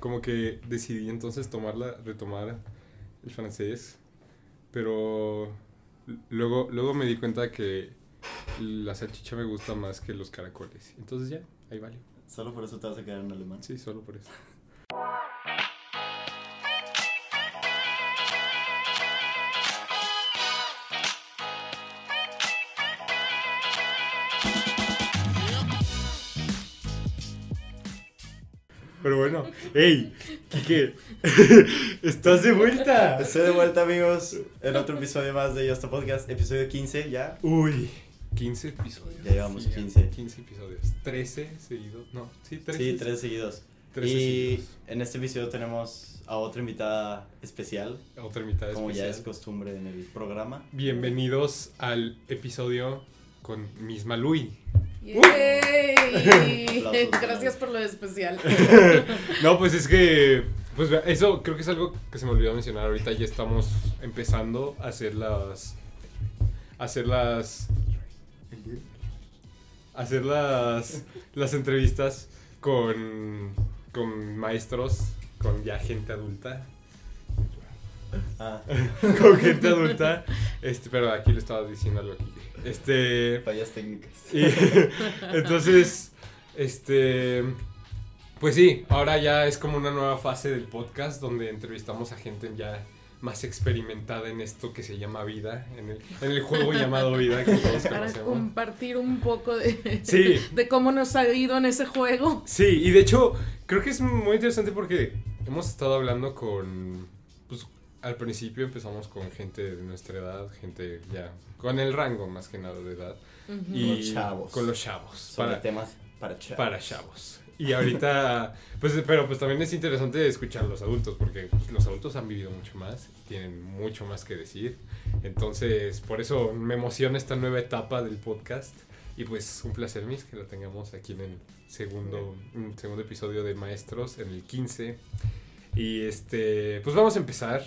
como que decidí entonces tomarla, retomar el francés, pero luego, luego me di cuenta que la salchicha me gusta más que los caracoles. Entonces ya, ahí vale. ¿Solo por eso te vas a quedar en alemán? Sí, solo por eso. Pero bueno, hey, Kike, estás de vuelta. Estoy de vuelta, amigos, en otro episodio más de Yosta Podcast, episodio 15 ya. Uy, 15 episodios. Ya llevamos Sí, 15. 15 episodios. 13 seguidos. No, sí, 13. Sí, tres seguidos. 13 y seguidos. en este episodio tenemos a otra invitada especial, Otra mitad como ya es especial. costumbre en el programa. Bienvenidos al episodio con Misma Lui. ¡Yay! Aplausos. Gracias por lo especial. No, pues es que. Pues eso creo que es algo que se me olvidó mencionar. Ahorita ya estamos empezando a hacer las. a hacer las. a hacer las. las entrevistas con. con maestros, con ya gente adulta. Ah, Con gente adulta. Este, pero aquí le estaba diciendo algo aquí. Este. fallas técnicas. Y entonces, este, pues sí, ahora ya es como una nueva fase del podcast donde entrevistamos a gente ya más experimentada en esto que se llama vida, en el, en el juego llamado vida que todos Para conocemos. compartir un poco de, Sí. de cómo nos ha ido en ese juego. Sí, y de hecho, creo que es muy interesante porque hemos estado hablando con, pues al principio empezamos con gente de nuestra edad, gente ya, con el rango más que nada de edad. Ujú. Y los chavos. Con los chavos. Sobre para- temas para chavos. para chavos. Y ahorita, pues, pero pues también es interesante escuchar a los adultos, porque pues, los adultos han vivido mucho más, tienen mucho más que decir. Entonces, por eso me emociona esta nueva etapa del podcast. Y pues un placer, Miss, que lo tengamos aquí en el segundo, un segundo episodio de Maestros, en el 15. Y este, pues vamos a empezar.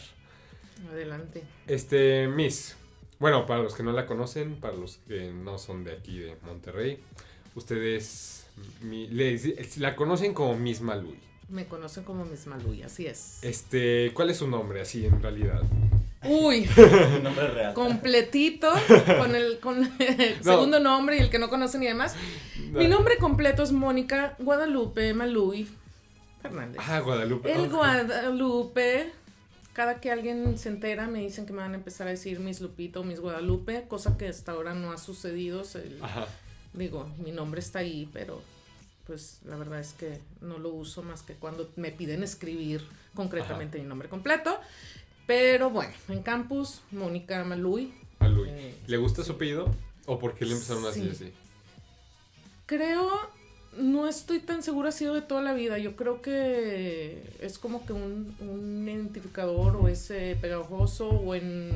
Adelante. Este, Miss. Bueno, para los que no la conocen, para los que no son de aquí de Monterrey, ustedes mi- la conocen como Miss Malui. Me conocen como Miss Malui, así es. Este, ¿cuál es su nombre así en realidad? Uy, Un nombre real. completito, con el, con el No. segundo nombre y el que no conocen y demás. Mi nombre completo es Mónica Guadalupe Malui Fernández. Ah, Guadalupe. El Guadalupe, cada que alguien se entera me dicen que me van a empezar a decir Miss Lupito o Miss Guadalupe, cosa que hasta ahora no ha sucedido. el- Ajá. digo, mi nombre está ahí, pero pues la verdad es que no lo uso más que cuando me piden escribir concretamente mi nombre completo. Pero bueno, en campus, Mónica Malui. Malui. Eh, ¿Le gusta su apellido? ¿O por qué le empezaron así Sí. así? Creo, no estoy tan segura, ha sido de toda la vida. Yo creo que es como que un, un identificador o es eh, pegajoso o en,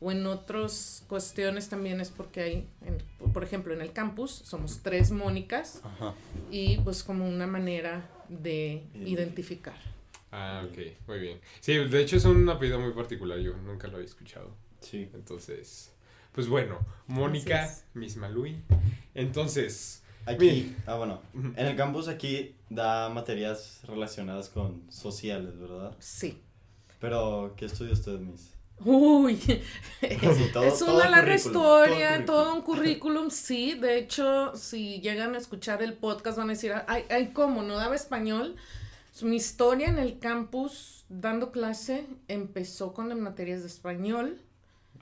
o en otras cuestiones también es porque hay, en- por ejemplo, en el campus somos tres Mónicas Ajá. y pues como una manera de Identificar. identificar. Ah, ok, muy bien. Sí, de hecho es un apellido muy particular, yo nunca lo había escuchado. Sí. Entonces, pues bueno, Mónica, Así Miss Malui. Entonces, Aquí, ah bueno, en el campus aquí da materias relacionadas con sociales, ¿verdad? Sí. Pero, ¿qué estudia usted, Miss? Uy, Sí, todo- es todo una larga todo historia, currículum. todo un currículum, sí. De hecho, si llegan a escuchar el podcast van a decir, ay, ay, ¿cómo? ¿No daba español? Mi historia en el campus dando clase empezó con las materias de español.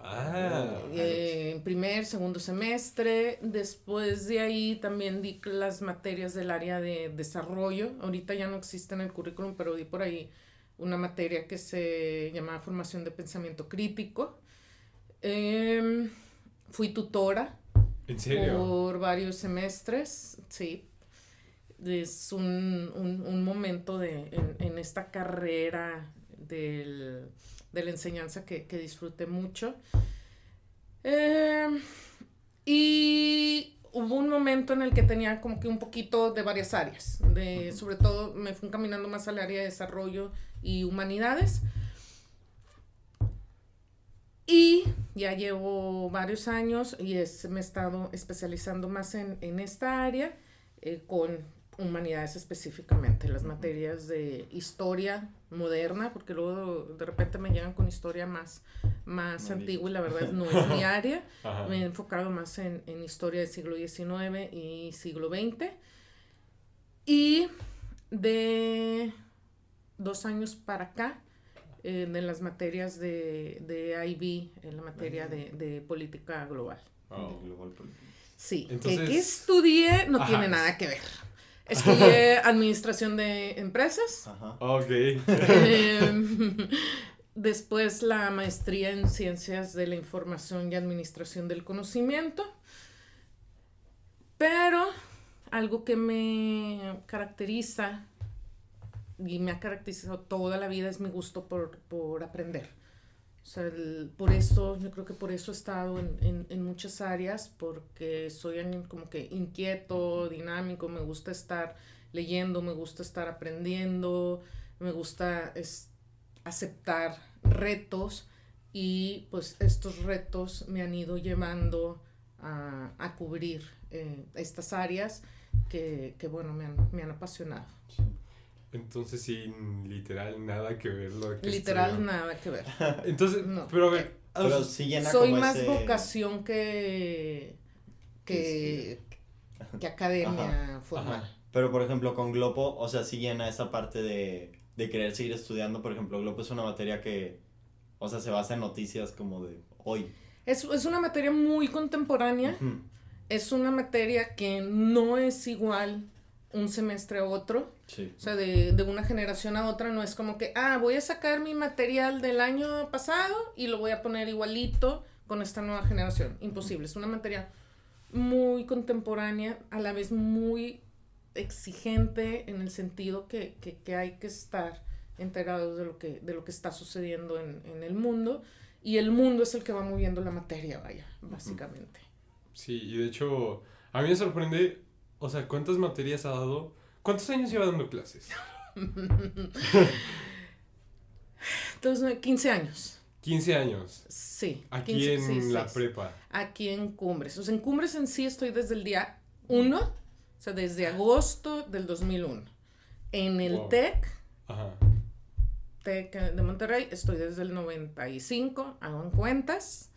Ah, eh, en primer, segundo semestre. Después de ahí también di las materias del área de desarrollo. Ahorita ya no existe en el currículum, pero di por ahí una materia que se llamaba formación de pensamiento crítico. Em, fui tutora ¿en serio? por varios semestres, sí. Es un, un- un momento de, en, en esta carrera del- de la enseñanza que, que disfruté mucho. Em, y hubo un momento en el que tenía como que un poquito de varias áreas. De, sobre todo me fui caminando más al área de desarrollo y humanidades. Y ya llevo varios años y es- me he estado especializando más en, en esta área, eh, con humanidades específicamente, las materias de historia moderna, porque luego de repente me llegan con historia más, más antigua y la verdad no es mi área. Me he enfocado más en, en historia del siglo XIX y siglo XX. Y de dos años para acá, en las materias de, de IB, en la materia de, de política global. Oh. Sí, que, estudié no tiene nada que ver. Estudié administración de empresas. Ajá. Ok. Em, después la maestría en ciencias de la información y administración del conocimiento. Pero algo que me caracteriza y me ha caracterizado toda la vida es mi gusto por, por aprender. O sea, por eso, yo creo que por eso he estado en, en, en, muchas áreas, porque soy como que inquieto, dinámico, me gusta estar leyendo, me gusta estar aprendiendo, me gusta es, aceptar retos y pues estos retos me han ido llevando a, a cubrir eh, estas áreas que, que bueno, me han, me han apasionado. Entonces, sin literal nada que ver lo que Literal nada que ver. Entonces, no. pero a ver. Pero sí llena Soy más vocación que. que. que academia formal. Pero por ejemplo, con Globo, o sea, sí llena esa parte de, de querer seguir estudiando. Por ejemplo, Globo es una materia que. O sea, se basa en noticias como de hoy. Es, es una materia muy contemporánea. Es una materia que no es igual un semestre a otro. O sea, de, de, una generación a otra no es como que, ah, voy a sacar mi material del año pasado y lo voy a poner igualito con esta nueva generación. Imposible. Es una materia muy contemporánea, a la vez muy exigente en el sentido que, que, que hay que estar enterados de lo que, de lo que está sucediendo en, en, el mundo. Y el mundo es el que va moviendo la materia, vaya, básicamente. Sí, y de hecho, a mí me sorprende o sea, ¿cuántas materias ha dado? ¿Cuántos años lleva dando clases? Entonces, 15 años. 15 años. Sí. Aquí en la prepa. Aquí en Cumbres. O sea, en Cumbres en sí estoy desde el día 1, o sea, desde agosto del 2001. En el TEC, Ajá. TEC de Monterrey, estoy desde el 95, hago en cuentas.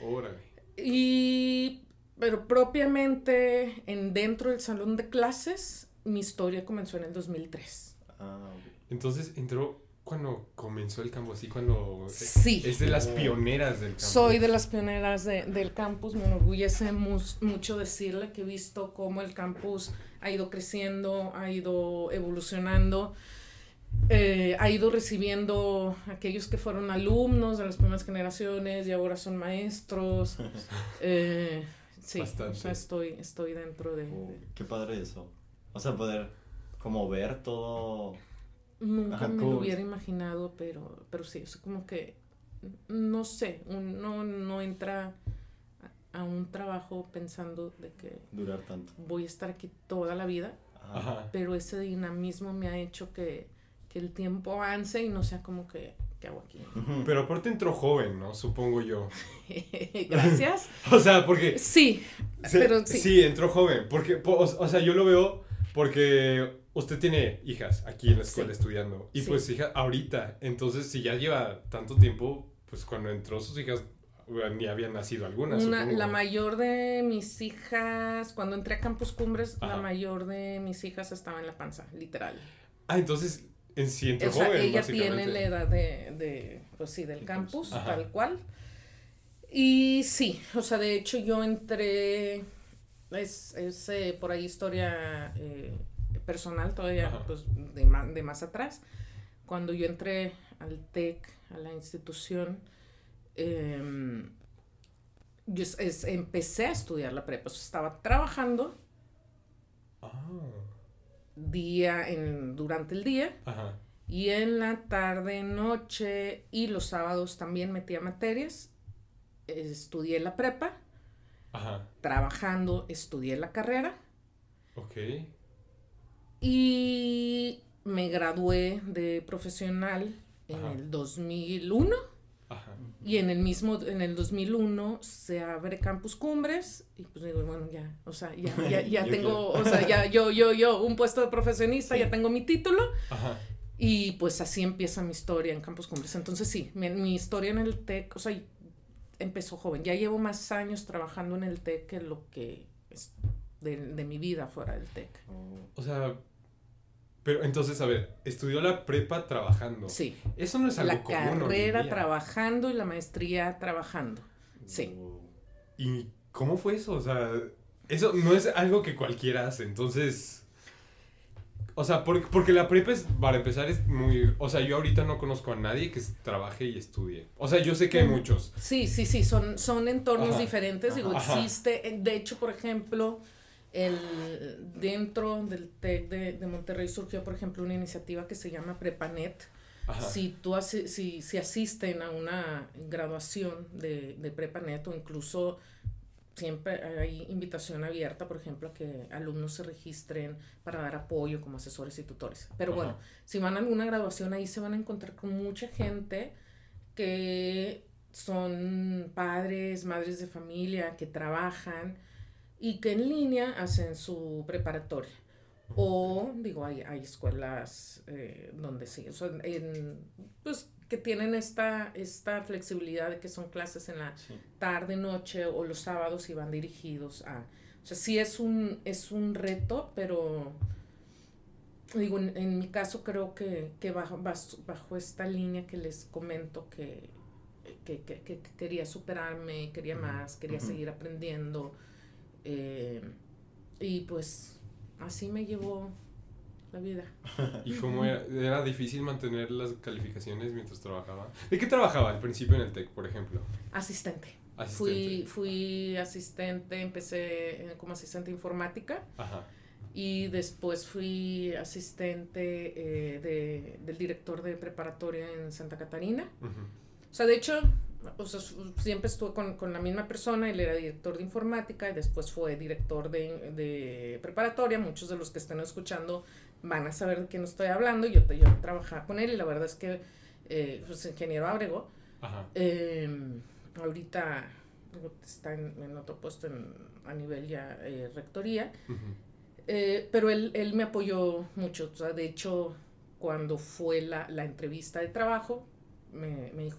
Órale. Y pero propiamente en dentro del salón de clases, mi historia comenzó en el 2003. Ah, Entonces entró cuando comenzó el campus, así cuando sí. es de las pioneras del campus. Soy de las pioneras de, del campus, me enorgullece mucho decirle que he visto cómo el campus ha ido creciendo, ha ido evolucionando. Eh, ha ido recibiendo aquellos que fueron alumnos de las primeras generaciones y ahora son maestros. eh, Sí, o sea, estoy, estoy dentro de, oh, Qué padre eso. O sea, poder como ver todo... Nunca me lo hubiera imaginado, pero, pero sí, es como que, no sé, uno no entra a un trabajo pensando de que... Durar tanto. Voy a estar aquí toda la vida, pero ese dinamismo me ha hecho que, que el tiempo avance y no sea como que ¿qué hago aquí? Pero aparte entró joven, ¿no? Supongo yo. Gracias. o sea, porque... Sí, pero sí. Sí, entró joven. Porque, o, sea, yo lo veo porque usted tiene hijas aquí en la escuela estudiando. Y pues hija ahorita. Entonces, si ya lleva tanto tiempo, pues cuando entró sus hijas ni habían nacido algunas. la mayor de mis hijas, cuando entré a Campus Cumbres, la mayor de mis hijas estaba en la panza, literal. Ah, entonces en sí o sea, ella tiene la edad de, de pues sí, del campus, tal cual. Y sí, o sea, de hecho yo entré, es, es eh, por ahí historia eh, personal todavía, pues de más, de más atrás. Cuando yo entré al TEC, a la institución, em, yo es, empecé a estudiar la prepa, o sea, estaba trabajando. Ah día en, durante el día. Y en la tarde, noche y los sábados también metía materias. Estudié la prepa. Trabajando, estudié la carrera. Ok. Y me gradué de profesional en el 2001. Y en el mismo, en el 2001 se abre Campus Cumbres y pues digo, bueno, ya, o sea, ya, ya, ya tengo, o sea, ya yo, yo, yo, un puesto de profesionista, Sí. ya tengo mi título Ajá. y pues así empieza mi historia en Campus Cumbres. Entonces sí, mi, mi historia en el TEC, o sea, empezó joven. Ya llevo más años trabajando en el TEC que lo que es de, de mi vida fuera del TEC. O sea, pero entonces, a ver, estudió la prepa trabajando. Sí, Eso no es algo la común en carrera trabajando y la maestría trabajando. Sí. ¿Y cómo fue eso? O sea, eso no es algo que cualquiera hace. Entonces, o sea, por- porque la prepa es, para empezar, es muy... O sea, yo ahorita no conozco a nadie que trabaje y estudie. O sea, yo sé que hay Mm. muchos. Sí, sí, sí, son, son entornos Ajá, diferentes. Digo, ajá. existe, eh, de hecho, por ejemplo, el, dentro del TEC de, de Monterrey surgió, por ejemplo, una iniciativa que se llama Prepanet. Ajá. Si tú asi- si, si asisten a una graduación de, de Prepanet o incluso siempre hay invitación abierta, por ejemplo, a que alumnos se registren para dar apoyo como asesores y tutores. Pero Ajá. bueno, si van a alguna graduación ahí se van a encontrar con mucha gente que son padres, madres de familia, que trabajan y que en línea hacen su preparatoria. O, digo, hay, hay escuelas eh, donde sí, o sea, en- pues que tienen esta, esta flexibilidad de que son clases en la Sí. tarde, noche o los sábados y van dirigidos a... O sea, sí es un, es un reto, pero digo, en, en mi caso creo que, que bajo, bajo esta línea que les comento que, que, que- que quería superarme, quería más, quería seguir aprendiendo. Eh, y pues así me llevó la vida. ¿Y cómo era? ¿Era difícil mantener las calificaciones mientras trabajaba? ¿De qué trabajaba al principio en el TEC, por ejemplo? Asistente. Asistente. Fui, fui asistente, empecé eh, como asistente informática. Ajá. Y después fui asistente eh, de, del director de preparatoria en Santa Catarina. Ujú. O sea, de hecho, o sea, siempre estuve con, con la misma persona, él era director de informática y después fue director de, de preparatoria. Muchos de los que estén escuchando van a saber de quién estoy hablando. Yo, yo trabajaba con él y la verdad es que, eh, pues, ingeniero Abrego, eh, ahorita digo, está en, en otro puesto en- a nivel ya eh, rectoría. Eh, pero él, él me apoyó mucho. O sea, de hecho, cuando fue la, la entrevista de trabajo, me, me dijo,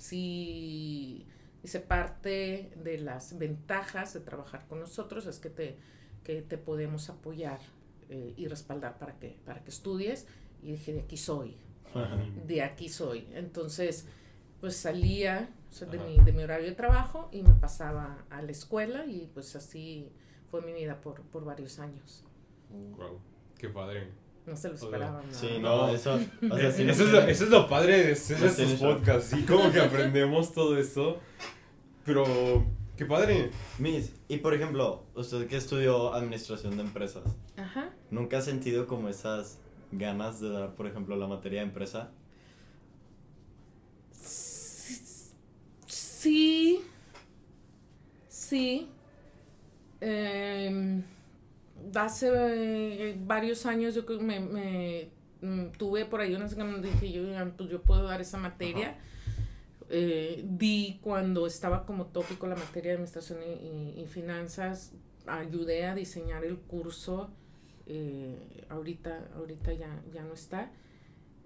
"Mm, sí, dice, parte de las ventajas de trabajar con nosotros es que te, que te podemos apoyar eh, y respaldar para que, para que estudies. Y dije, de aquí soy, de aquí soy. Entonces, pues salía o sea, de, Ajá. mi, de mi horario de trabajo y me pasaba a la escuela y pues así fue mi vida por, por varios años. Wow. Qué padre. No se lo esperaban. ¿no? Sí, No. no, eso. O sea, sí eso, es lo, eso es lo padre de hacer estos podcasts. Sí, como que aprendemos todo esto. Pero, qué padre. Miss, y por ejemplo, usted que estudió administración de empresas, Ajá. ¿nunca ha sentido como esas ganas de dar, por ejemplo, la materia de empresa? Sí. Sí. Em, hace eh, varios años yo que me, me, mm, tuve por ahí unas ganas, dije yo, "Ah, pues yo puedo dar esa materia. Eh, di cuando estaba como tópico la materia de administración y, y- y finanzas, ayudé a diseñar el curso. eh, ahorita, ahorita ya, ya no está.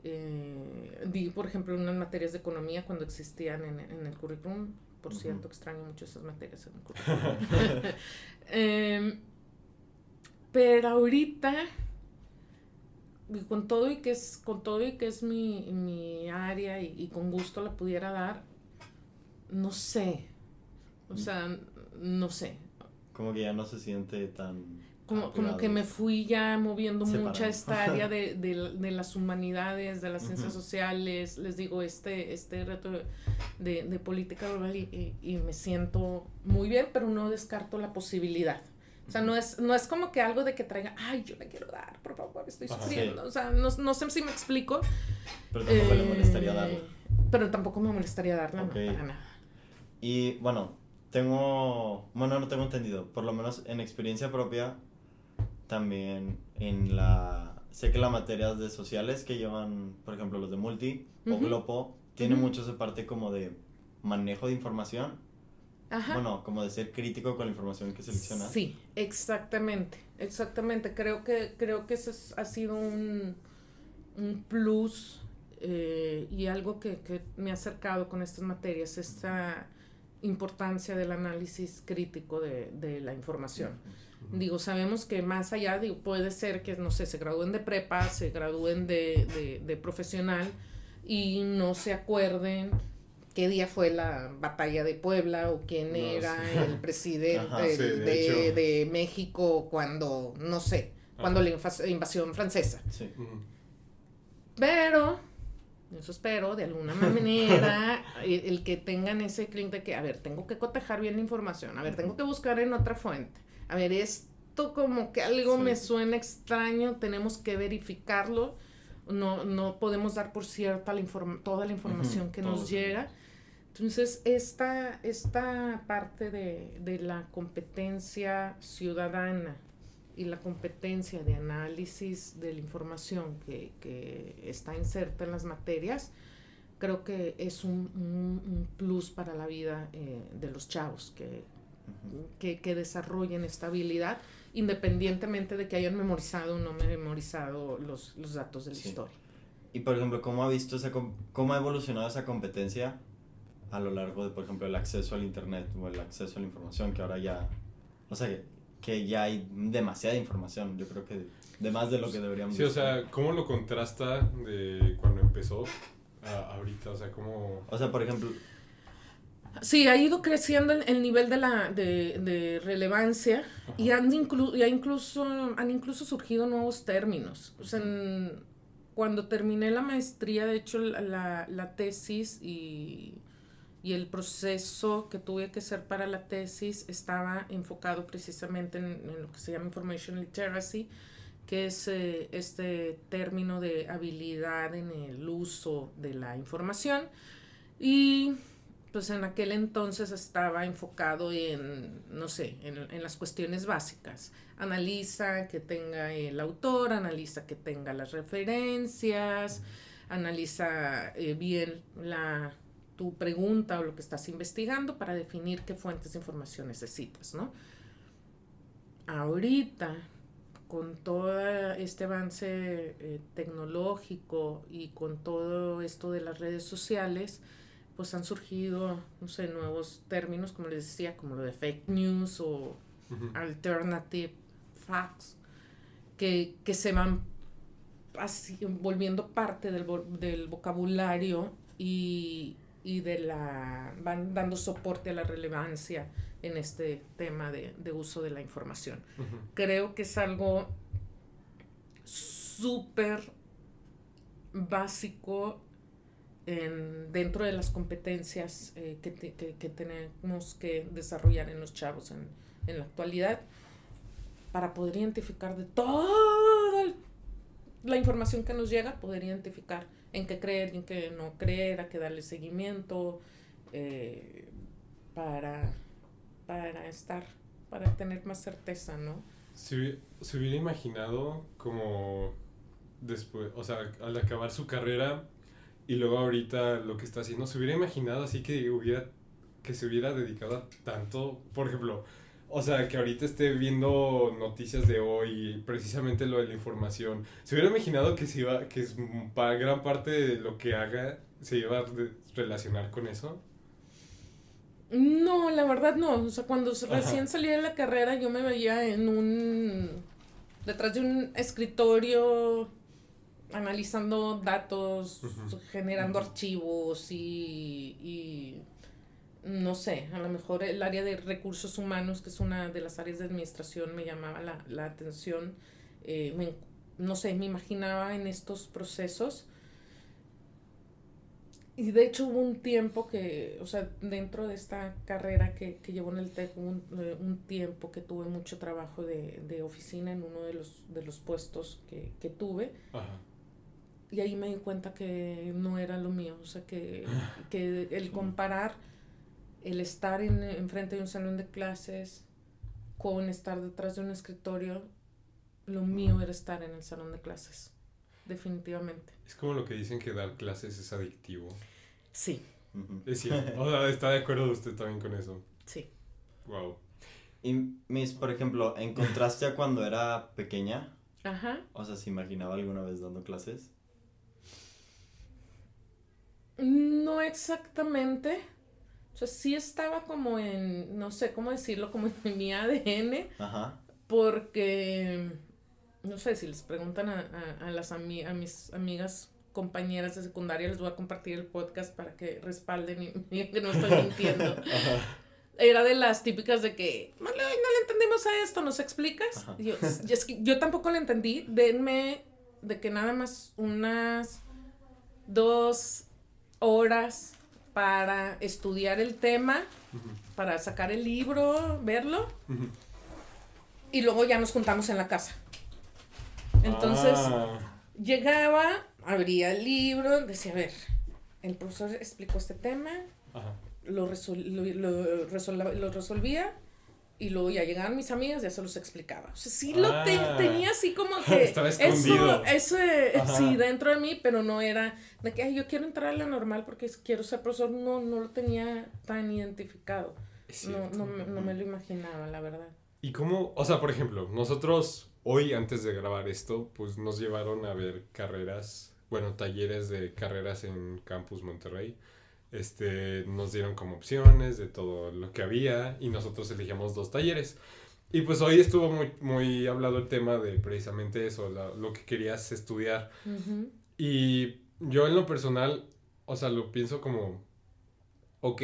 Eh, di, por ejemplo, unas materias de economía cuando existían en, en el currículum. Por Ujú. cierto, extraño mucho esas materias en el currículum. Pero ahorita, y con todo y que es, con todo y que es mi, mi área y, y con gusto la pudiera dar, no sé. O sea, no sé. Como que ya no se siente tan... Como, como que me fui ya moviendo Separando. mucho a esta área de, de, de las humanidades, de las ciencias sociales, les digo, este, este reto de, de política global y, y- y me siento muy bien, pero no descarto la posibilidad. O sea, no es, no es como que algo de que traiga, ay, yo le quiero dar, por favor, estoy sufriendo. O sea, no, no sé si me explico. Pero tampoco le Eh, molestaría darla. Pero tampoco me molestaría darla, no, para nada. Y bueno, tengo, bueno, no tengo entendido, por lo menos en experiencia propia, también en la, sé que las materias de sociales que llevan, por ejemplo, los de multi o glopo, tiene mucho esa parte como de manejo de información. Ajá. Bueno, como de ser crítico con la información que seleccionas. Sí, exactamente, exactamente. Creo que, creo que eso es- ha sido un, un plus eh, y algo que, que me ha acercado con estas materias, esta importancia del análisis crítico de, de la información. Digo, sabemos que más allá, digo, puede ser que, no sé, se gradúen de prepa, se gradúen de, de, de profesional y no se acuerden qué día fue la batalla de Puebla o quién No, era sí. el presidente Ajá, sí, de de, hecho. de México cuando, no sé, cuando la invasión francesa. Sí. Pero, eso espero, de alguna manera, el, el que tengan ese clic de que, a ver, tengo que cotejar bien la información, a ver, tengo que buscar en otra fuente, a ver, esto como que algo me suena extraño, tenemos que verificarlo, no, no podemos dar por cierta la toda la información que nos llega. Entonces, esta, esta parte de, de la competencia ciudadana y la competencia de análisis de la información que, que está inserta en las materias, creo que es un, un- un plus para la vida eh, de los chavos, que, que, que desarrollen esta habilidad, independientemente de que hayan memorizado o no memorizado los, los datos de la Sí. historia. Y por ejemplo, ¿cómo ha visto esa cómo ha evolucionado esa competencia a lo largo de, por ejemplo, el acceso al internet o el acceso a la información que ahora ya, o sea, que, que ya hay demasiada información, yo creo que de más de lo que deberíamos. Sí, o sea, ¿cómo lo contrasta de cuando empezó a ahorita? O sea, ¿cómo...? o sea, por ejemplo, Sí, ha ido creciendo el, el nivel de la de, de relevancia y han inclu- y ha incluso han incluso surgido nuevos términos. O sea, en- cuando terminé la maestría, de hecho, la, la, la tesis y, y el proceso que tuve que hacer para la tesis estaba enfocado precisamente en, lo que se llama Information Literacy, que es eh, este término de habilidad en el uso de la información. Y pues en aquel entonces estaba enfocado en, no sé, en, en las cuestiones básicas. Analiza que tenga el autor, analiza que tenga las referencias, analiza eh, bien la, tu pregunta o lo que estás investigando para definir qué fuentes de información necesitas, ¿no? Ahorita, con todo este avance eh, tecnológico y con todo esto de las redes sociales, pues han surgido, no sé, nuevos términos, como les decía, como lo de fake news o alternative facts, que, que se van así, volviendo parte del, del vocabulario y, y de la van dando soporte a la relevancia en este tema de, de uso de la información. Creo que es algo súper básico en, dentro de las competencias eh, que, te- que- que tenemos que desarrollar en los chavos en, en la actualidad para poder identificar de toda el- la información que nos llega, poder identificar en qué creer en qué no creer, a qué darle seguimiento, eh, para, para estar, para tener más certeza, ¿no? Se, se hubiera imaginado como después, o sea, al acabar su carrera y luego ahorita lo que está haciendo, se hubiera imaginado así que hubiera, que se hubiera dedicado a tanto, por ejemplo, o sea, que ahorita esté viendo noticias de hoy, precisamente lo de la información, se hubiera imaginado que se iba, que es para gran parte de lo que haga se iba a re- relacionar con eso. No, la verdad no. O sea, cuando Ajá. recién salí de la carrera yo me veía en un... detrás de un escritorio analizando datos, generando archivos y, y no sé, a lo mejor el área de recursos humanos, que es una de las áreas de administración, me llamaba la, la atención. Eh, me- no sé, me imaginaba en estos procesos. Y de hecho hubo un tiempo que, o sea, dentro de esta carrera que, que llevo en el TEC, hubo un, eh, un tiempo que tuve mucho trabajo de, de oficina en uno de los, de los puestos que, que tuve. Ajá. Y ahí me di cuenta que no era lo mío. O sea, que, que el comparar el estar en, enfrente de un salón de clases con estar detrás de un escritorio, lo mío era estar en el salón de clases. Definitivamente. Es como lo que dicen que dar clases es adictivo. Sí. Es cierto. O sea, está de acuerdo usted también con eso. Sí. Wow. Y Miss, por ejemplo, en contraste a cuando era pequeña, Ajá. o sea, ¿se imaginaba alguna vez dando clases? No exactamente. O sea, sí estaba como en, no sé cómo decirlo, como en mi ADN, Ajá. porque, no sé, si les preguntan a, a- a las ami- a mis amigas compañeras de secundaria, les voy a compartir el podcast para que respalden y digan que no estoy mintiendo. Ajá. Era de las típicas de que, no le, no le entendemos a esto, ¿nos explicas? Y yo, "Y es que yo tampoco le entendí, denme de que nada más unas dos horas para estudiar el tema, para sacar el libro, verlo, y luego ya nos juntamos en la casa. Entonces, Ah, llegaba, abría el libro, decía, a ver, el profesor explicó este tema, ajá. lo, resol- lo, lo resolva- lo resolvía y luego ya llegaban mis amigas y ya se los explicaba. O sea, sí lo te- Ah. tenía así como que Estaba escondido. eso, eso Ajá. sí, dentro de mí, pero no era de que "Ay, yo quiero entrar a la normal porque quiero ser profesor. No, no lo tenía tan identificado. No, no, no me lo imaginaba, la verdad. ¿Y cómo? O sea, por ejemplo, nosotros hoy, antes de grabar esto, pues nos llevaron a ver carreras, bueno, talleres de carreras en Campus Monterrey. Este, nos dieron como opciones de todo lo que había y nosotros elegíamos dos talleres. Y pues hoy estuvo muy, muy hablado el tema de precisamente eso, la- lo que querías estudiar. Y yo en lo personal, o sea, lo pienso como, ok,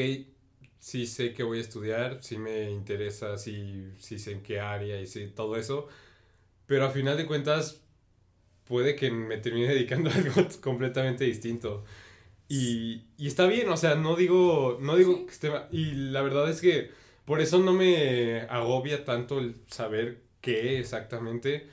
sí sé que voy a estudiar, sí me interesa, sí, sí sé en qué área y sí todo eso, pero a final de cuentas puede que me termine dedicando a algo completamente distinto. Y, y está bien, o sea, no digo, no digo Sí. que esté mal. Y la verdad es que por eso no me agobia tanto el saber qué exactamente.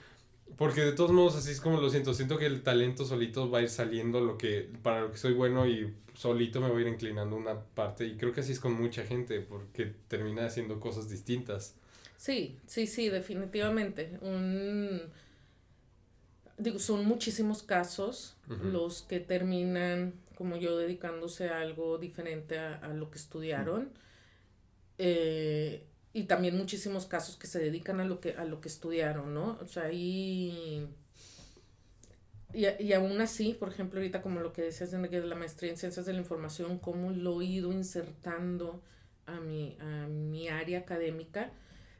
Porque de todos modos así es como lo siento. Siento que el talento solito va a ir saliendo lo que, para lo que soy bueno y solito me voy a ir inclinando una parte. Y creo que así es con mucha gente porque termina haciendo cosas distintas. Sí, sí, sí, definitivamente. Un, digo, son muchísimos casos los que terminan, como yo, dedicándose a algo diferente a, a lo que estudiaron. Eh, y también muchísimos casos que se dedican a lo que, a lo que estudiaron, ¿no? O sea, y, y, y aún así, por ejemplo, ahorita como lo que decías de de la maestría en ciencias de la información, cómo lo he ido insertando a mi, a mi área académica,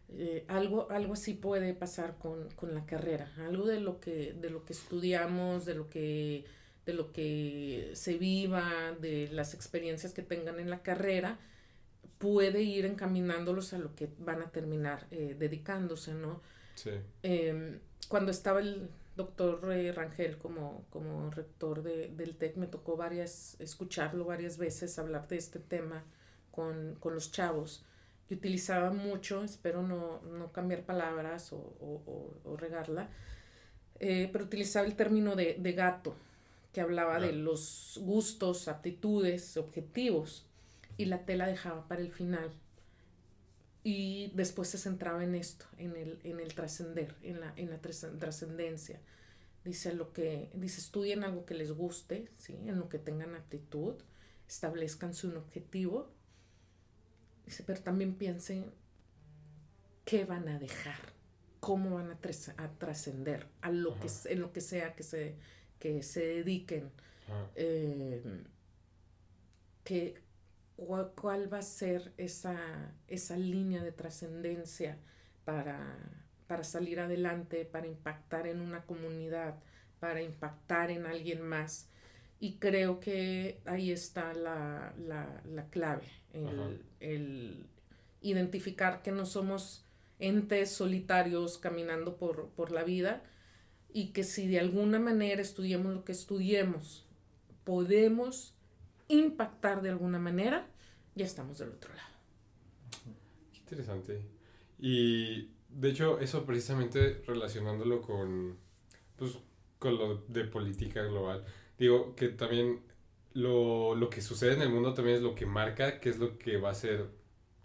eh, algo, algo así puede pasar con, con la carrera, algo de lo que, de lo que estudiamos, de lo que, de lo que se viva, de las experiencias que tengan en la carrera, puede ir encaminándolos a lo que van a terminar eh, dedicándose, ¿no? Sí. Eh, cuando estaba el doctor eh, Rangel como, como rector de, del TEC, me tocó varias, escucharlo varias veces hablar de este tema con, con los chavos. Y utilizaba mucho, espero no, no cambiar palabras o, o- o- o regarla, eh, pero utilizaba el término de, de gato, que hablaba de los gustos, aptitudes, objetivos, y la tela dejaba para el final y después se centraba en esto, en el, en el trascender, en la, en la trascen- trascendencia. Dice lo que, dice, estudien algo que les guste, ¿sí? en lo que tengan aptitud, establezcan su objetivo. Dice, pero también piensen qué van a dejar, cómo van a, tras- a trascender, a lo que, en lo que sea que se, que se dediquen. Ajá. eh, que, cuál, cuál va a ser esa, esa línea de trascendencia para, para salir adelante, para impactar en una comunidad, para impactar en alguien más. Y creo que ahí está la, la, la clave, el, el identificar que no somos entes solitarios caminando por, por la vida y que si de alguna manera estudiemos lo que estudiemos, podemos impactar de alguna manera, ya estamos del otro lado. Qué interesante. Y de hecho, eso precisamente relacionándolo con, pues, con lo de política global. Digo que también lo, lo que sucede en el mundo también es lo que marca qué es lo que va a ser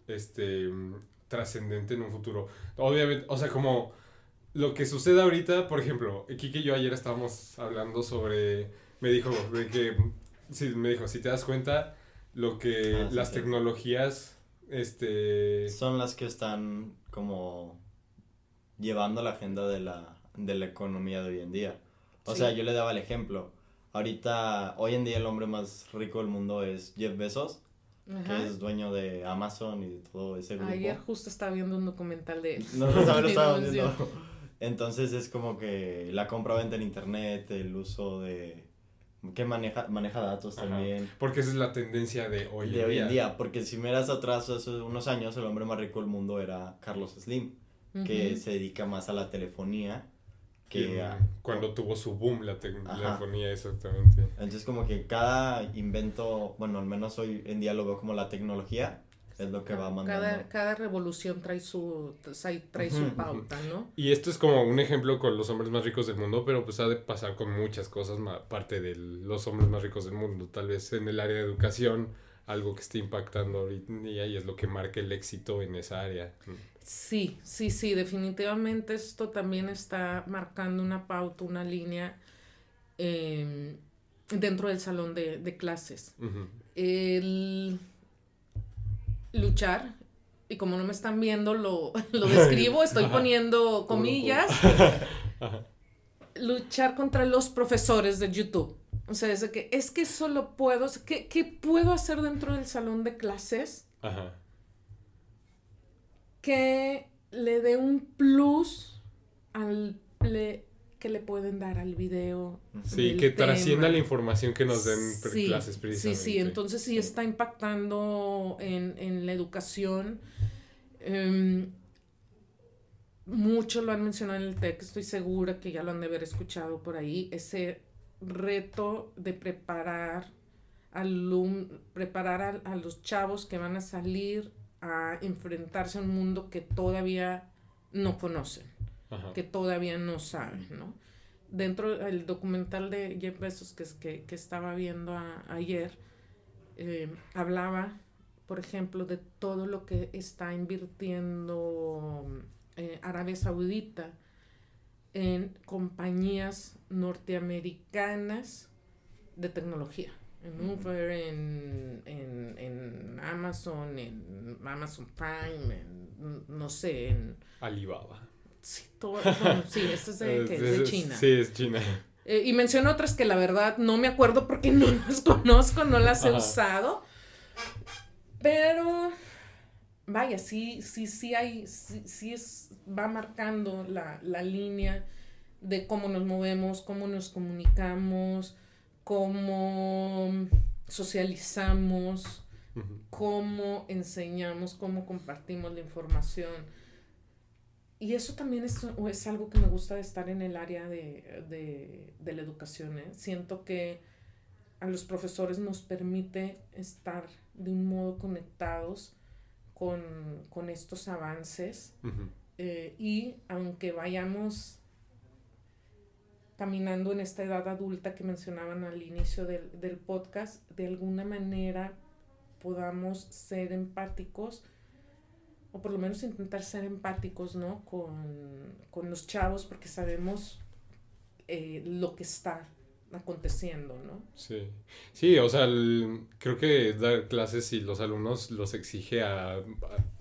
este trascendente en un futuro. Obviamente, o sea, como lo que sucede ahorita, por ejemplo, Kike y yo ayer estábamos hablando sobre, me dijo de que, sí, me dijo, si te das cuenta, lo que Ah, sí, las sí. tecnologías, este... Son las que están como llevando la agenda de la, de la economía de hoy en día. O Sí. sea, yo le daba el ejemplo. Ahorita, hoy en día el hombre más rico del mundo es Jeff Bezos, Ajá. que es dueño de Amazon y de todo ese grupo. Ayer justo estaba viendo un documental de él. No, no, también lo no, viendo. Entonces es como que la compra-venta en internet, el uso de... que maneja, maneja datos Ajá. también. Porque esa es la tendencia de hoy de en hoy día. en día, porque si miras atrás hace unos años, el hombre más rico del mundo era Carlos Slim, que se dedica más a la telefonía Que a... cuando tuvo su boom la Ajá. telefonía, exactamente. Entonces como que cada invento, bueno, al menos hoy en día lo veo como la tecnología, es lo que va mandando. Cada, cada revolución trae su, trae, trae su pauta, ¿no? Y esto es como un ejemplo con los hombres más ricos del mundo, pero pues ha de pasar con muchas cosas, aparte de los hombres más ricos del mundo. Tal vez en el área de educación, algo que esté impactando ahorita y es lo que marca el éxito en esa área. Sí, sí, sí, definitivamente esto también está marcando una pauta, una línea eh, dentro del salón de, de clases. El luchar, y como no me están viendo, lo, lo describo, estoy Ajá. poniendo comillas, Ajá. luchar contra los profesores de YouTube. O sea, es de que es que solo puedo, ¿qué, ¿qué puedo hacer dentro del salón de clases? Ajá. que le dé un plus al que le pueden dar al video. Sí, que tema. trascienda la información que nos den Sí, clases Sí, precisamente. sí, entonces sí está impactando en, en la educación. Em, mucho lo han mencionado en el TEC, estoy segura que ya lo han de haber escuchado por ahí, ese reto de preparar, alum preparar a, a los chavos que van a salir a enfrentarse a un mundo que todavía no conocen Ajá. que todavía no saben, ¿no? Dentro del documental de Jeff Bezos que, es- que, que estaba viendo a- ayer, eh, hablaba, por ejemplo, de todo lo que está invirtiendo eh, Arabia Saudita en compañías norteamericanas de tecnología. En. Uber, en, en, en Amazon, en Amazon Prime, en, no sé, en Alibaba. Sí, todo, sí, este es de, de China. Sí, es China. Eh, y menciono otras que la verdad no me acuerdo porque no las conozco, no las he Ajá. usado. Pero, vaya, sí, sí, sí hay, sí, sí es, va marcando la, la línea de cómo nos movemos, cómo nos comunicamos, cómo socializamos, cómo enseñamos, cómo compartimos la información. Y eso también es, es algo que me gusta de estar en el área de, de, de la educación. ¿eh? Siento que a los profesores nos permite estar de un modo conectados con, con estos avances eh, y aunque vayamos caminando en esta edad adulta que mencionaban al inicio del, del podcast, de alguna manera podamos ser empáticos o por lo menos intentar ser empáticos, ¿no? Con, con los chavos porque sabemos eh, lo que está aconteciendo, ¿no? Sí, sí, o sea, el- creo que dar clases y los alumnos los exige a, a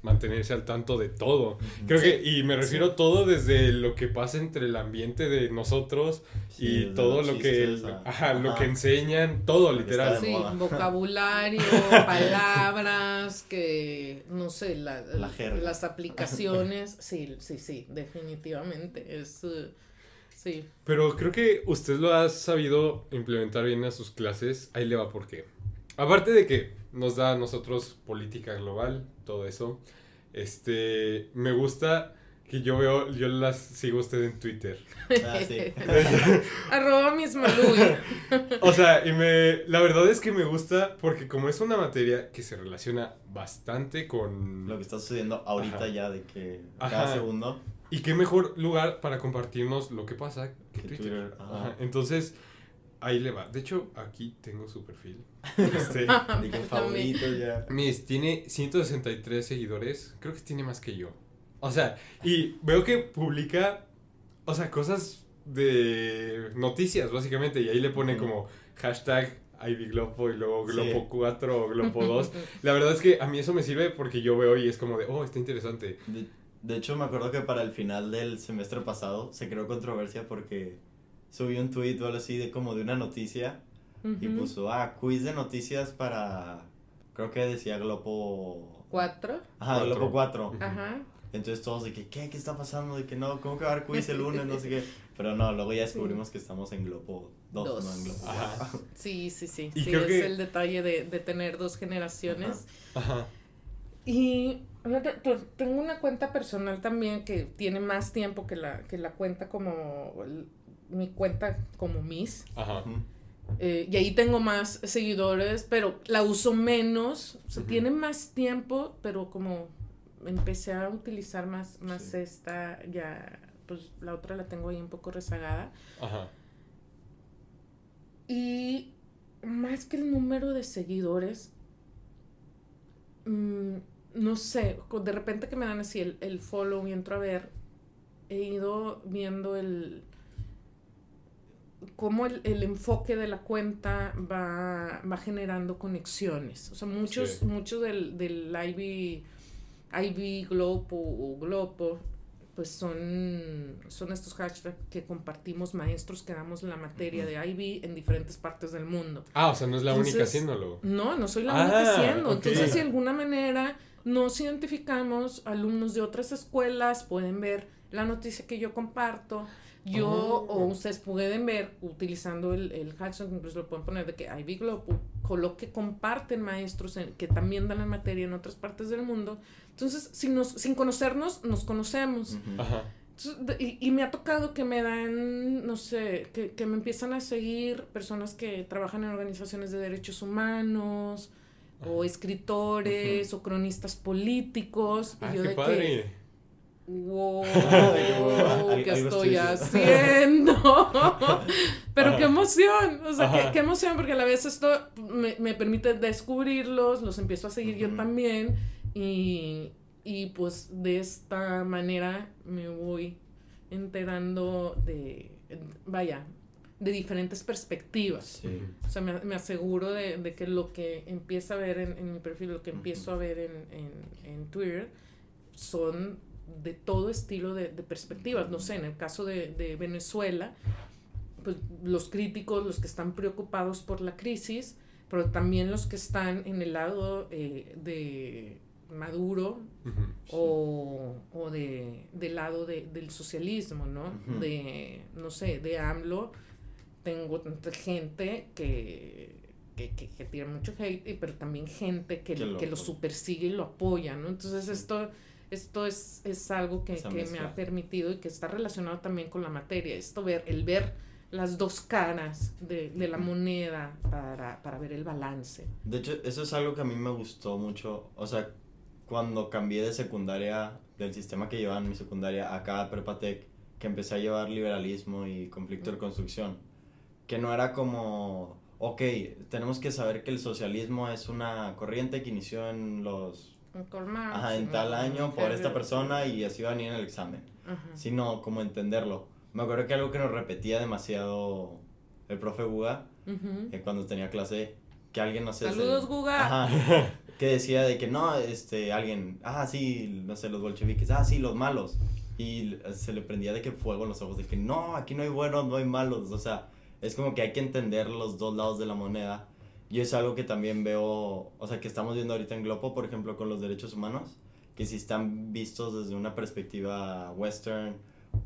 mantenerse al tanto de todo. Creo Sí. que, y me refiero todo desde lo que pasa entre el ambiente de nosotros Sí, y todo lo que, chistes a- ajá, lo que enseñan, todo literal. Sí, moda. vocabulario, palabras, que no sé, la- las aplicaciones, sí, sí, sí, definitivamente, es, eh, sí, Pero creo que usted lo ha sabido implementar bien a sus clases. Ahí le va por qué. Aparte de que nos da a nosotros política global, todo eso. Este, me gusta que yo veo, yo las sigo a usted en Twitter. Ah, sí. arroba mis Malui. O sea, y me, la verdad es que me gusta porque como es una materia que se relaciona bastante con... Lo que está sucediendo ahorita Ajá. ya de que Ajá. cada segundo Y qué mejor lugar para compartirnos lo que pasa que que Twitter. Twitter. ajá. Ajá, Entonces, ahí le va. De hecho, aquí tengo su perfil. Este, que favorito ya. mis, tiene 163 seguidores. Creo que tiene más que yo. O sea, y veo que publica, o sea, cosas de noticias, básicamente. Y ahí le pone como hashtag Ivy Globo y luego Sí. Globo 4 o Globo 2. La verdad es que a mí eso me sirve porque yo veo y es como de, oh, está interesante. De, de hecho, me acuerdo que para el final del semestre pasado se creó controversia porque subí un tweet o algo así de como de una noticia y Ujú. puso, ah, quiz de noticias para, creo que decía Globo... Cuatro. Ajá, Cuatro. Globo 4. Ajá. Entonces todos de que, ¿qué? ¿Qué está pasando? De que no, ¿cómo que va a haber quiz el lunes? No sé qué. Pero no, luego ya descubrimos que estamos en Globo 2, Dos. no en Globo Ajá. 4. Sí, sí, sí. Y sí, creo es que- el detalle de, de tener dos generaciones. Ajá. Y tengo una cuenta personal también que tiene más tiempo que la, que la cuenta como el- mi cuenta como Miss. Ajá. Eh, y ahí tengo más seguidores, pero la uso menos. O sea, tiene más tiempo, pero como empecé a utilizar más, más Sí. esta, ya, pues la otra la tengo ahí un poco rezagada. Ajá. Y más que el número de seguidores, mm, no sé, de repente que me dan así el, el follow y entro a ver, he ido viendo el cómo el, el enfoque de la cuenta va, va generando conexiones. O sea, muchos, Sí. muchos del, del Ivy, Ivy Globo o Globo, pues son, son estos hashtags que compartimos maestros que damos la materia de Ivy en diferentes partes del mundo. Ah, o sea, no es la única haciéndolo. No, no soy la Ah, única haciendo. ok. Entonces, si de alguna manera nos identificamos, alumnos de otras escuelas pueden ver la noticia que yo comparto. Yo Oh. o ustedes pueden ver utilizando el, el hashtag, incluso lo pueden poner de que Ivy Globo, con lo que comparten maestros en- que también dan la materia en otras partes del mundo. Entonces, sin, nos, sin conocernos, nos conocemos. Ajá. Entonces, y, y me ha tocado que me dan, no sé, que, que me empiezan a seguir personas que trabajan en organizaciones de derechos humanos, o escritores, o cronistas políticos. Ah, y yo qué de padre. que, wow, ¿qué estoy haciendo? Pero qué emoción, o sea, qué, qué emoción, porque a la vez esto me, me permite descubrirlos, los empiezo a seguir yo también, y, y pues de esta manera me voy enterando de, vaya, de diferentes perspectivas. Sí. O sea, me, me aseguro de, de que lo que empiezo a ver en, en mi perfil, lo que empiezo a ver en, en, en Twitter, son de todo estilo de, de perspectivas. No sé, en el caso de, de Venezuela, pues los críticos, los que están preocupados por la crisis, pero también los que están en el lado eh, de Maduro o, o de, del lado de- del socialismo, ¿no? De, no sé, de AMLO, tengo tanta gente que, que, que, que tira mucho hate, y- pero también gente que, Que lo, que lo supersigue y lo apoya, ¿no? Entonces Sí. esto, esto es, es algo que, me ha permitido y que está relacionado también con la materia, esto ver, el ver las dos caras de, de la moneda para, para ver el balance. De hecho, eso es algo que a mí me gustó mucho. O sea, cuando cambié de secundaria, del sistema que llevaba en mi secundaria, acá a Prepatec, que empecé a llevar liberalismo y conflicto de construcción, que no era como, ok, tenemos que saber que el socialismo es una corriente que inició en los, Marx, ajá, en tal año por esta persona y así va a venir en el examen, Ajá. sino como entenderlo. Me acuerdo que algo que nos repetía demasiado el profe Buga, Ujú. eh, cuando tenía clase, que alguien, no sé... Saludos, Guga. Ajá. Que decía de que no, este, alguien, ah, sí, no sé, los bolcheviques, ah, sí, los malos. Y se le prendía de que fuego en los ojos, de que no, aquí no hay buenos, no hay malos. O sea, es como que hay que entender los dos lados de la moneda. Y es algo que también veo, o sea, que estamos viendo ahorita en Globo, por ejemplo, con los derechos humanos, que si están vistos desde una perspectiva western,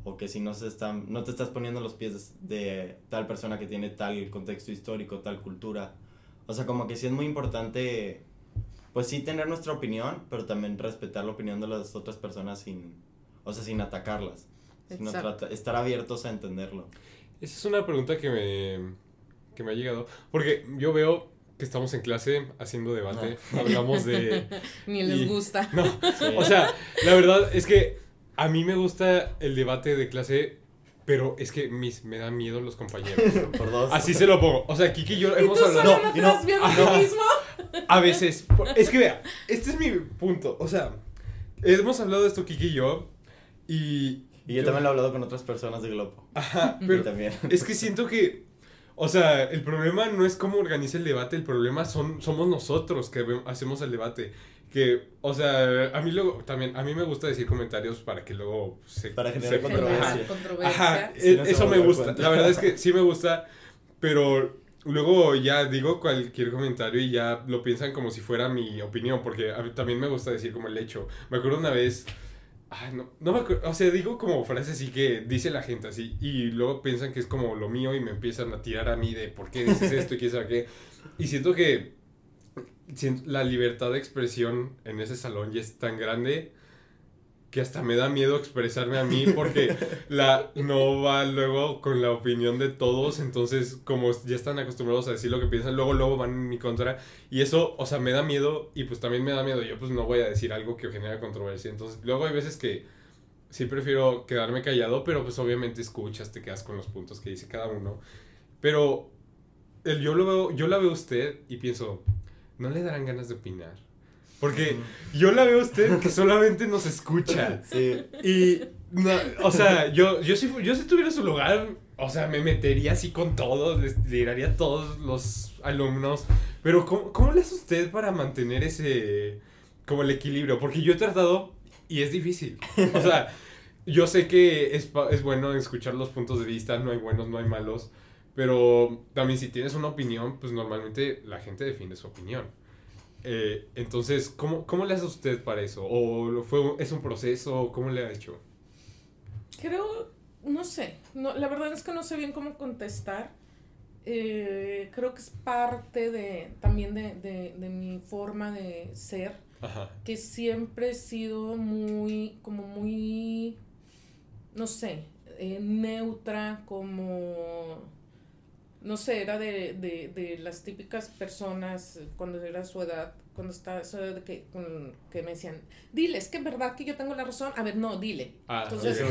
o que si no se están, no te estás poniendo en los pies de tal persona que tiene tal contexto histórico, tal cultura. O sea, como que sí es muy importante, pues sí tener nuestra opinión, pero también respetar la opinión de las otras personas sin, o sea, sin atacarlas. Exacto. estar abiertos a entenderlo. Esa es una pregunta que me, que me ha llegado. Porque yo veo que estamos en clase haciendo debate. Hablamos de... Ni les Y- gusta. No, Sí. o sea, la verdad es que a mí me gusta el debate de clase, pero es que mis, me dan miedo los compañeros. por dos. Así se lo pongo. O sea, Kiki y yo ¿Y hemos tú hablado... solo no te no- mismo? A veces. Es que vea, este es mi punto. O sea, hemos hablado de esto Kiki y yo. Y. Y yo, también lo he hablado con otras personas de Globo. Ajá, pero también. es que siento que. O sea, el problema no es cómo organiza el debate, el problema son, somos nosotros que hacemos el debate. Que, o sea, a mí luego, también, a mí me gusta decir comentarios para que luego se... Para generar se- controversia. Generar controversia. Ajá, e- no se eso me gusta. cuenta. La verdad es que sí me gusta, pero luego ya digo cualquier comentario y ya lo piensan como si fuera mi opinión, porque a mí también me gusta decir como el hecho. Me acuerdo una vez, ay, no, no me acuerdo, o sea, digo como frases así que dice la gente así, y luego piensan que es como lo mío y me empiezan a tirar a mí de por qué dices esto y quién sabe qué. Y siento que la libertad de expresión en ese salón ya es tan grande que hasta me da miedo expresarme a mí porque la no va luego con la opinión de todos, entonces como ya están acostumbrados a decir lo que piensan, luego luego van en mi contra y eso, o sea, me da miedo y pues también me da miedo, yo pues no voy a decir algo que genere controversia, entonces luego hay veces que sí prefiero quedarme callado, pero pues obviamente escuchas, te quedas con los puntos que dice cada uno, pero el, yo lo veo, yo la veo a usted y pienso, no le darán ganas de opinar. Porque yo la veo a usted que solamente nos escucha. Sí. Y, no, o sea, yo, yo, si, yo si tuviera su lugar, o sea, me metería así con todos, les tiraría a todos los alumnos. Pero, ¿cómo, ¿cómo le hace usted para mantener ese, como el equilibrio? Porque yo he tratado y es difícil. O sea, yo sé que es, es bueno escuchar los puntos de vista, no hay buenos, no hay malos. Pero también si tienes una opinión, pues normalmente la gente defiende su opinión. Eh, entonces, ¿cómo, ¿cómo le hace usted para eso? ¿O lo fue, es un proceso? ¿Cómo le ha hecho? Creo, no sé, no, la verdad es que no sé bien cómo contestar. Eh, creo que es parte de también de, de, de mi forma de ser, Ajá. que siempre he sido muy, como muy, no sé, eh, neutra, como, no sé, era de, de, de las típicas personas eh, cuando era su edad, cuando estaba su edad, que, que me decían, dile, es que es verdad que yo tengo la razón, a ver, no, dile. Ah, Entonces,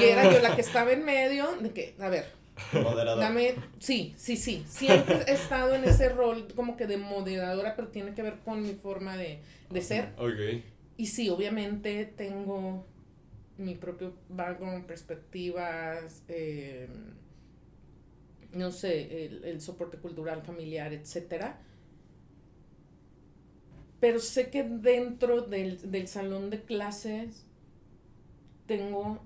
y era yo la que estaba en medio, de que, a ver, Moderador. dame, sí, sí, sí, siempre he estado en ese rol como que de moderadora, pero tiene que ver con mi forma de, de ser. Ok. Y sí, obviamente tengo mi propio background, perspectivas, eh, no sé, el, el soporte cultural, familiar, etcétera. Pero sé que dentro del, del salón de clases tengo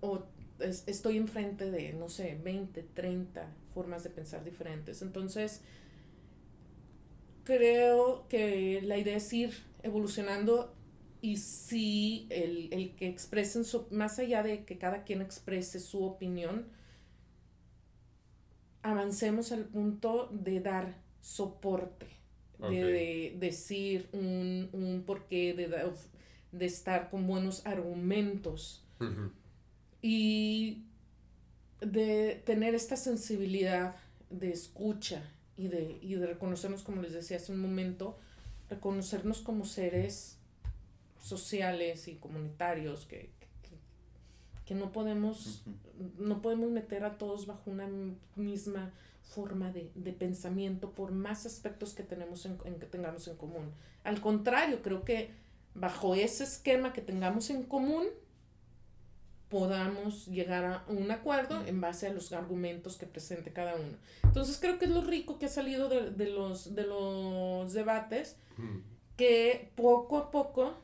o es- estoy enfrente de, no sé, 20, 30 formas de pensar diferentes. Entonces, creo que la idea es ir evolucionando y sí, el, el que expresen su, más allá de que cada quien exprese su opinión, avancemos al punto de dar soporte, de, de decir un, un porqué, de, de estar con buenos argumentos. Y de tener esta sensibilidad de escucha y de, y de reconocernos, como les decía hace un momento, reconocernos como seres sociales y comunitarios que, que, no podemos Ujú. no podemos meter a todos bajo una misma forma de, de pensamiento por más aspectos que tenemos en, en que tengamos en común. Al contrario, creo que bajo ese esquema que tengamos en común podamos llegar a un acuerdo en base a los argumentos que presente cada uno. Entonces creo que es lo rico que ha salido de, de los, de los debates, que poco a poco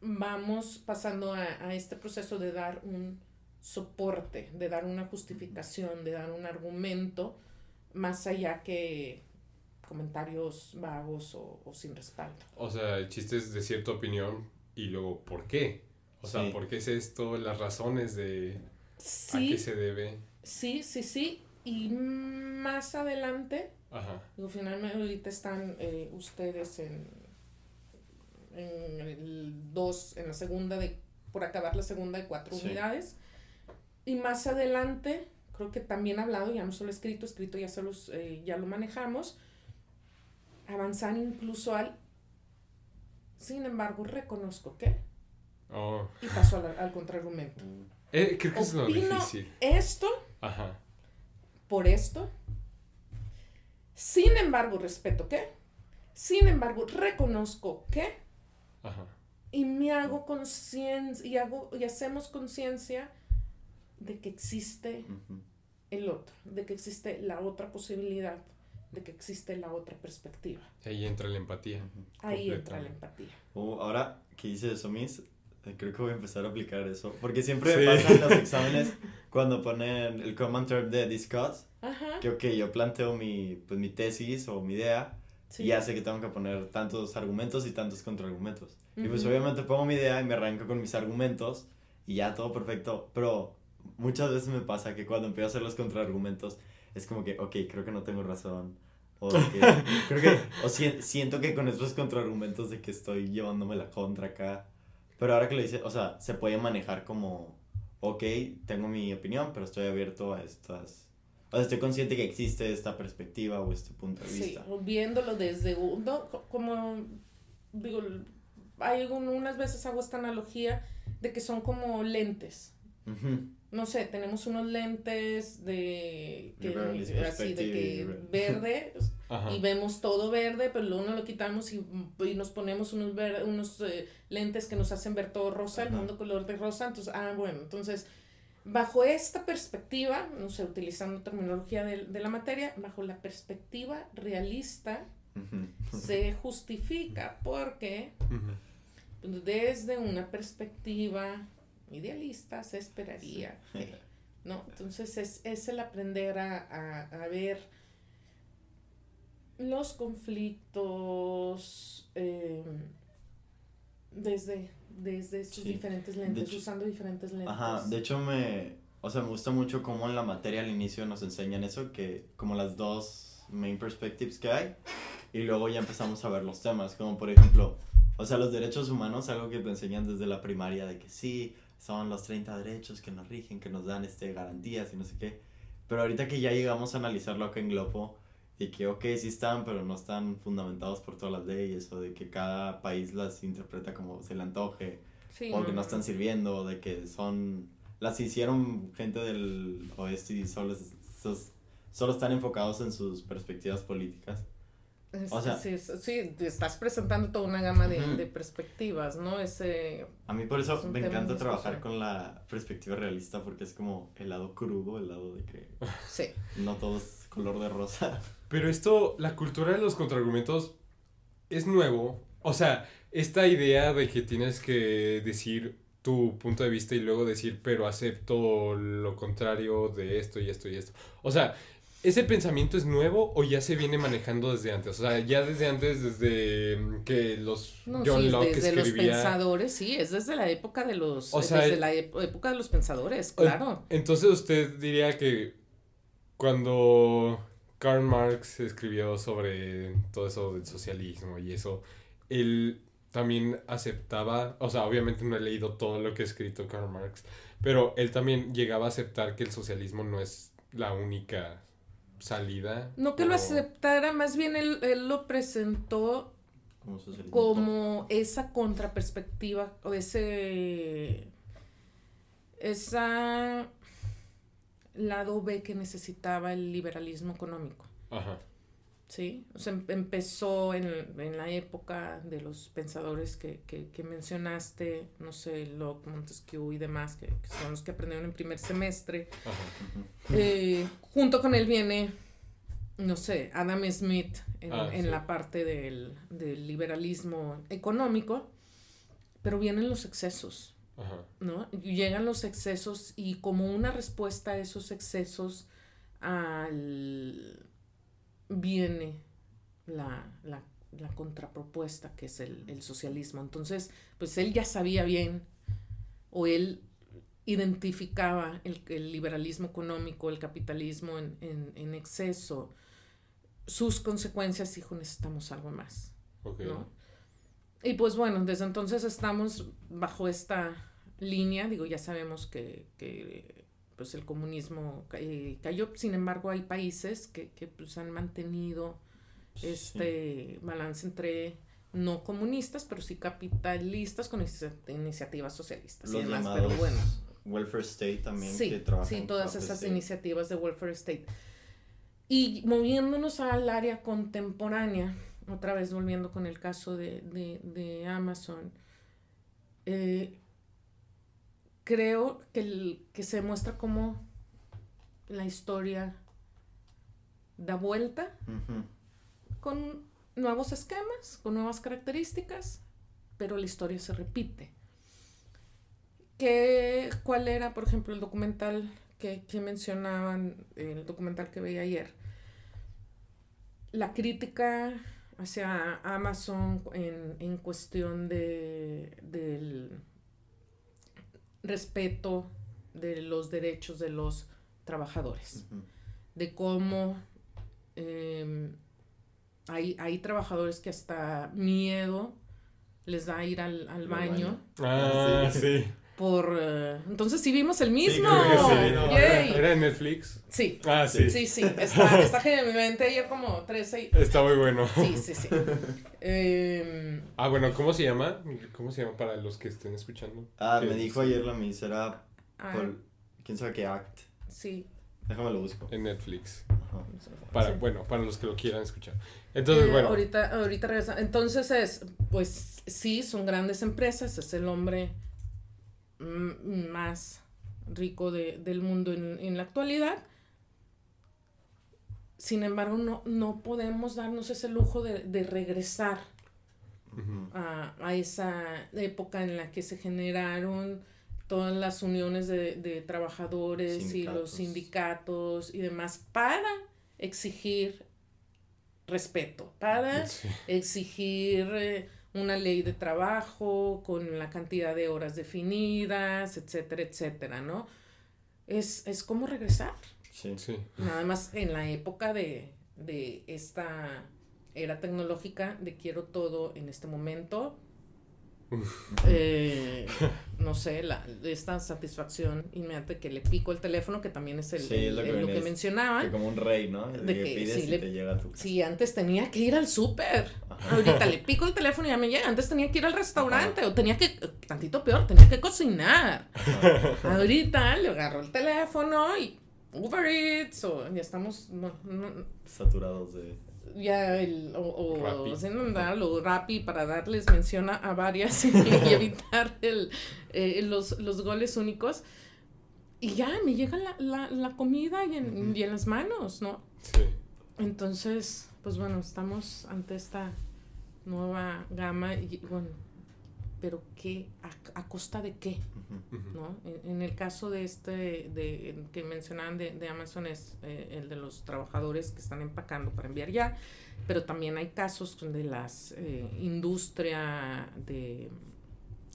vamos pasando a, a este proceso de dar un soporte, de dar una justificación, de dar un argumento, más allá que comentarios vagos o, o sin respaldo. O sea, el chiste es decir tu opinión y luego por qué. O sea, Sí. ¿por qué es esto? Las razones de a qué se debe. sí, sí, sí. Y más adelante, Ajá. digo, finalmente ahorita están eh, ustedes en, en el 2, en la segunda de, por acabar la segunda de cuatro Sí. unidades. Y más adelante, creo que también hablado, ya no solo escrito, escrito ya, se los, eh, ya lo manejamos, avanzar incluso al, sin embargo, reconozco que, Oh. y paso al, al contraargumento. Eh, creo que es lo Opino difícil. esto Ajá. por esto. Sin embargo, respeto que. Sin embargo, reconozco que. Ajá. Y me hago conciencia y hago y hacemos conciencia de que existe Ujú. el otro, de que existe la otra posibilidad, de que existe la otra perspectiva. Ahí entra la empatía. Ahí entra la empatía. Oh, ahora que hice eso, Miss, eh, creo que voy a empezar a aplicar eso. Porque siempre me pasa en los exámenes cuando ponen el common term de discuss. Ajá. Que, ok, yo planteo mi, pues, mi tesis o mi idea. Sí. Y sé que tengo que poner tantos argumentos y tantos contraargumentos. Y pues obviamente pongo mi idea y me arranco con mis argumentos y ya todo perfecto. Pero muchas veces me pasa que cuando empiezo a hacer los contraargumentos es como que, ok, creo que no tengo razón. O que, creo que, o si- siento que con estos contraargumentos de que estoy llevándome la contra acá. Pero ahora que lo dice, o sea, se puede manejar como, ok, tengo mi opinión, pero estoy abierto a estas... O sea, estoy consciente que existe esta perspectiva o este punto de Sí, vista. viéndolo desde un, no, co- como digo, hay un- unas veces hago esta analogía de que son como lentes. Ujú. No sé, tenemos unos lentes de que, así de que verde Ajá. y vemos todo verde, pero luego nos lo quitamos y, y nos ponemos unos ver- unos eh, lentes que nos hacen ver todo rosa, el Ajá. mundo color de rosa, entonces ah bueno, entonces bajo esta perspectiva, no sé, utilizando terminología de, de la materia, bajo la perspectiva realista se justifica porque Ujú. desde una perspectiva idealista se esperaría que, ¿no? Entonces es, es el aprender a, a- a ver los conflictos eh, desde, desde sus Sí. diferentes lentes, hecho- usando diferentes lentes. Ajá, de hecho me, o sea, me gusta mucho cómo en la materia al inicio nos enseñan eso, que como las dos main perspectives que hay, y luego ya empezamos a ver los temas, como por ejemplo, o sea, los derechos humanos, algo que te enseñan desde la primaria, de que sí, son los 30 derechos que nos rigen, que nos dan este, garantías y no sé qué, pero ahorita que ya llegamos a analizarlo acá en Globo, y que ok, sí están, pero no están fundamentados por todas las leyes, o de que cada país las interpreta como se le antoje, Sí, o que no están sirviendo, de que son las hicieron gente del oeste y solo, es- solo están enfocados en sus perspectivas políticas. Es- o sea- sí, sí, sí, estás presentando toda una gama de, Ujú. de perspectivas, ¿no? Ese, A mí por Es eso un me encanta trabajar con la perspectiva realista porque es como el lado crudo, el lado de que sí. no todo es color de rosa. Pero esto, la cultura de los contraargumentos es nuevo. O sea, esta idea de que tienes que decir tu punto de vista y luego decir, pero acepto lo contrario de esto y esto y esto. O sea, ¿ese pensamiento es nuevo o ya se viene manejando desde antes? O sea, ya desde antes, desde mm, que los No, John sí, Locke desde los escribía. pensadores, sí, es desde la época de los, O sea, desde el- la época de los pensadores, claro. Entonces usted diría que cuando Karl Marx escribió sobre todo eso del socialismo y eso, él también aceptaba, o sea, obviamente no he leído todo lo que ha escrito Karl Marx, pero él también llegaba a aceptar que el socialismo no es la única salida. No que lo aceptara, más bien él, él lo presentó Como como esa contraperspectiva o ese esa lado B que necesitaba el liberalismo económico. Ajá. Sí, o sea, em- empezó en, en la época de los pensadores que, que, que mencionaste, no sé, Locke, Montesquieu y demás, que, que son los que aprendieron en primer semestre. Ajá. Eh, junto con él viene, no sé, Adam Smith en, Ah, en sí. la parte del, del liberalismo económico, pero vienen los excesos, Ajá. ¿no? Llegan los excesos y como una respuesta a esos excesos al viene la, la, la contrapropuesta que es el, el socialismo. Entonces, pues él ya sabía bien o él identificaba el, el liberalismo económico, el capitalismo en, en, en exceso, sus consecuencias, dijo, necesitamos algo más. ¿no? Y pues bueno, desde entonces estamos bajo esta línea, digo, ya sabemos que, que, pues el comunismo eh, cayó, sin embargo hay países que, que pues han mantenido este balance entre no comunistas, pero sí capitalistas con inicia- iniciativas socialistas y Los demás, llamados pero bueno. Welfare State también que Sí, trabajan sí, todas esas State. iniciativas de welfare state. Y moviéndonos al área contemporánea, otra vez volviendo con el caso de, de, de Amazon, eh, creo que, el- que se muestra como la historia da vuelta con nuevos esquemas, con nuevas características, pero la historia se repite. ¿Qué, ¿Cuál era, por ejemplo, el documental que, que mencionaban, el documental que veía ayer? La crítica hacia Amazon en, en cuestión de, del respeto de los derechos de los trabajadores. De cómo eh, hay, hay trabajadores que hasta miedo les da ir al, al baño. Ah, Ah, sí. Por... eh, entonces sí vimos el mismo. creo que sí, no, Yay. ¿Era en Netflix? Sí, Ah, sí. sí, sí, está, está genial. Me inventé ayer como 13 Está muy bueno. Sí, sí, sí. Eh, Ah, bueno, ¿cómo se llama? ¿Cómo se llama para los que estén escuchando? Ah, ¿Qué me es? dijo ayer la Miss, era ah, por, quién sabe qué act. sí. Déjame lo busco. En Netflix. Ajá. Para, Sí. Bueno, para los que lo quieran escuchar. Entonces, Eh, bueno. Ahorita, ahorita regresa. Entonces es, pues sí, son grandes empresas, es el hombre más rico de- del mundo en, en la actualidad. Sin embargo, no, no podemos darnos ese lujo de, de regresar a, a esa época en la que se generaron todas las uniones de, de trabajadores y los Sindicatos. sindicatos y demás para exigir respeto, para Sí. exigir eh, una ley de trabajo con la cantidad de horas definidas, etcétera, etcétera, ¿no? Es, es como regresar. Sí. Sí. Nada más en la época de, de esta era tecnológica de quiero todo en este momento. Eh, no sé, la, esta satisfacción inmediata que le pico el teléfono, que también es el, Sí, el- es lo que el- lo que vienes- mencionaban. Que como un rey, ¿no? De que que pides sí y le- te llega a tu casa. Sí, antes tenía que ir al súper. Ahorita le pico el teléfono y ya me llega. Antes tenía que ir al restaurante o tenía que, tantito peor, tenía que cocinar. Ahorita le agarro el teléfono y Uber Eats o ya estamos, no, no, Saturados de... ya el, o, o andar lo Rappi para darles mención a, varias y, y evitar el, eh, los, los goles únicos. Y ya me llega la, la, la comida y en, y en las manos, ¿no? Sí. Entonces, pues bueno, estamos ante esta nueva gama y bueno, pero ¿qué? ¿A, a costa de qué? ¿No? En, en el caso de este, de, que mencionaban de, de Amazon es eh, el de los trabajadores que están empacando para enviar ya, pero también hay casos de las eh, industria de,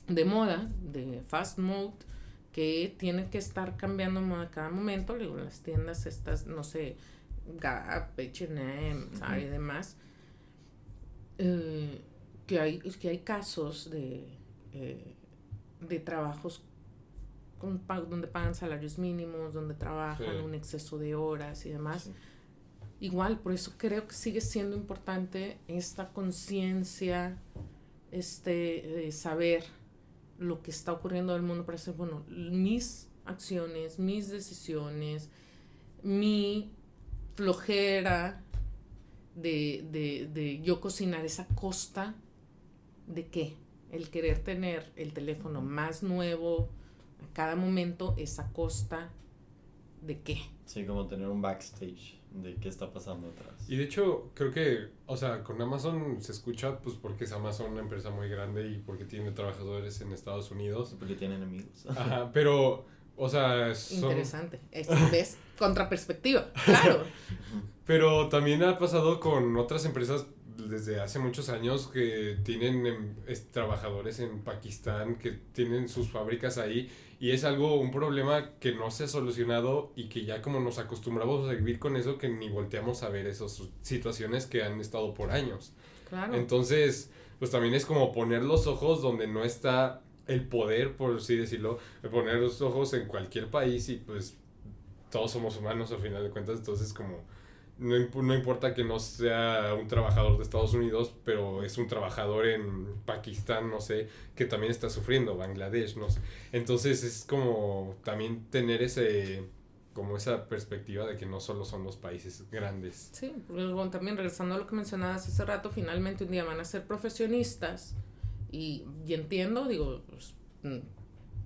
de moda, de fast mode, que tienen que estar cambiando moda cada momento, luego las tiendas estas, no sé, Gap, H&M, y demás, eh, que, hay, que hay casos de, eh, de trabajos con donde pagan salarios mínimos, donde trabajan Sí. un exceso de horas y demás. Sí. Igual, por eso creo que sigue siendo importante esta conciencia, este eh, saber lo que está ocurriendo en el mundo para decir, bueno, mis acciones, mis decisiones, mi flojera de, de, de yo cocinar esa costa de qué? El querer tener el teléfono más nuevo a cada momento, esa costa de qué? Sí, como tener un backstage de qué está pasando atrás. Y de hecho, creo que, o sea, con Amazon se escucha, pues porque es Amazon una empresa muy grande y porque tiene trabajadores en Estados Unidos. Porque tienen amigos. Ajá, pero, o sea, son... Interesante. Es. Contraperspectiva. Claro. Pero también ha pasado con otras empresas desde hace muchos años que tienen em, es- trabajadores en Pakistán, que tienen sus fábricas ahí y es algo, un problema que no se ha solucionado y que ya como nos acostumbramos a vivir con eso que ni volteamos a ver esas situaciones que han estado por años. Claro. Entonces, pues también es como poner los ojos donde no está el poder, por así decirlo, poner los ojos en cualquier país y pues todos somos humanos al final de cuentas, entonces como no, no importa que no sea un trabajador de Estados Unidos, pero es un trabajador en Pakistán, no sé, que también está sufriendo, Bangladesh, no sé. Entonces es como también tener ese como esa perspectiva de que no solo son los países grandes. Sí, luego también regresando a lo que mencionabas hace rato, finalmente un día van a ser profesionistas y, y entiendo, digo, pues, mm,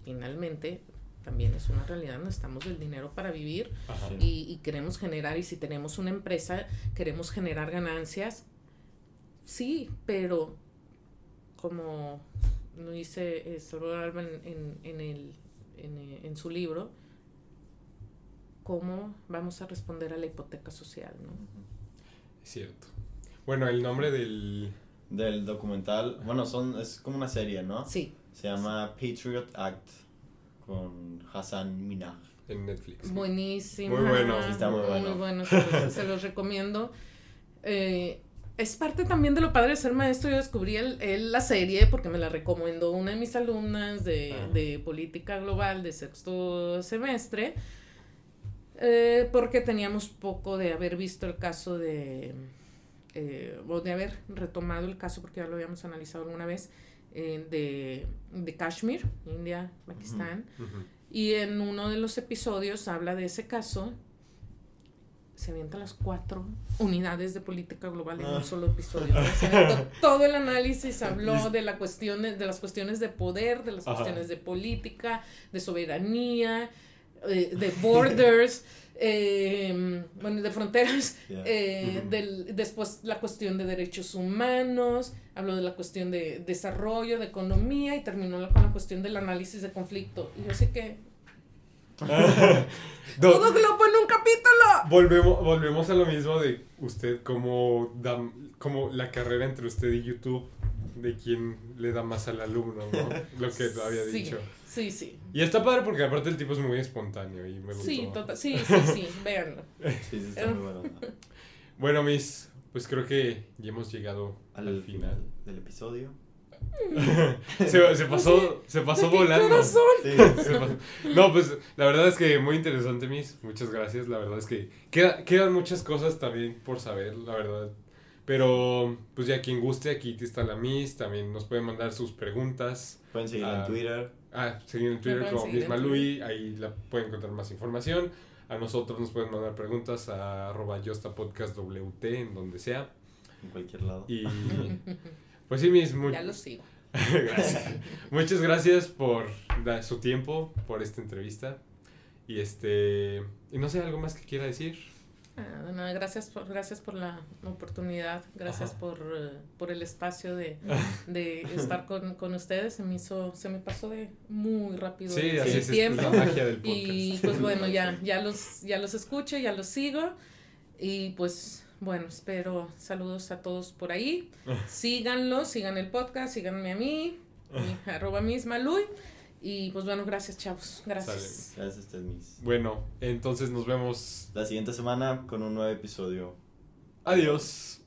finalmente también es una realidad, necesitamos el dinero para vivir y, y queremos generar, y si tenemos una empresa, queremos generar ganancias, sí, pero como lo dice eh, Salvador Alba en, en, en el, en, eh, en su libro, ¿cómo vamos a responder a la hipoteca social? ¿no? Es cierto. Bueno, el nombre del... Del documental, bueno, son, es como una serie, ¿no? Sí, Se llama Patriot Act con Hassan Minaj. En Netflix. buenísimo. Muy bueno. Sí, está muy bueno. se, los, se los recomiendo. Eh, es parte también de lo padre de ser maestro. Yo descubrí el, el- la serie porque me la recomendó una de mis alumnas de, Ah. de política global de sexto semestre. eh, porque teníamos poco de haber visto el caso de. eh, o de haber retomado el caso, porque ya lo habíamos analizado alguna vez, eh, de, de Kashmir, India, Pakistán. Ujú. Y en uno de los episodios habla de ese caso. Se avientan las cuatro unidades de política global en Ah. un solo episodio. Se todo el análisis, habló de, la cuestión de, de las cuestiones de poder, de las Ajá. cuestiones de política, de soberanía, eh, de borders, eh, bueno, de fronteras, Yeah. eh, del, después la cuestión de derechos humanos, habló de la cuestión de desarrollo, de economía y terminó con la cuestión del análisis de conflicto. Y yo sé que Do- todo globo en un capítulo. volvemos, volvemos a lo mismo de usted como, como la carrera entre usted y YouTube, de quién le da más al alumno, ¿no? Lo que había Sí, dicho. Sí, sí. Y está padre porque aparte el tipo es muy espontáneo y me gustó. Sí, tota- sí, sí, sí, véanlo. Sí, sí, está muy bueno. Bueno, mis, pues creo que ya hemos llegado al, Al final. final del episodio. Se, se pasó, se pasó ¿De qué volando. Sí, Se pasó. No, pues la verdad es que muy interesante, Miss. Muchas gracias. La verdad es que queda- quedan muchas cosas también por saber, la verdad. Pero, pues ya quien guste, aquí está la Miss. También nos pueden mandar sus preguntas. pueden seguir Ah, en Twitter. Ah, seguir en Twitter como Miss Malui. Ahí la pueden encontrar más información. A nosotros nos pueden mandar preguntas a arroba yostapodcastwt en donde sea. En cualquier lado. Y pues sí, Miss, muy- Ya lo sigo. gracias. Muchas gracias por dar su tiempo, por esta entrevista. Y este. Y no sé, algo más que quiera decir. Ah, gracias por, gracias por la oportunidad, gracias Ajá. por, eh, por el espacio de, de estar con, con ustedes. Se me hizo, se me pasó de muy rápido Sí, el, así el es tiempo. la magia del podcast. Y pues bueno, ya, ya los, ya los escucho, ya los sigo. Y pues bueno, espero saludos a todos por ahí. Síganlo, sigan el podcast, síganme a mí, mi arroba misma Lui. Y pues bueno, gracias chavos, gracias. Gracias, este es mis. Bueno, entonces nos vemos. La siguiente semana con un nuevo episodio. Adiós.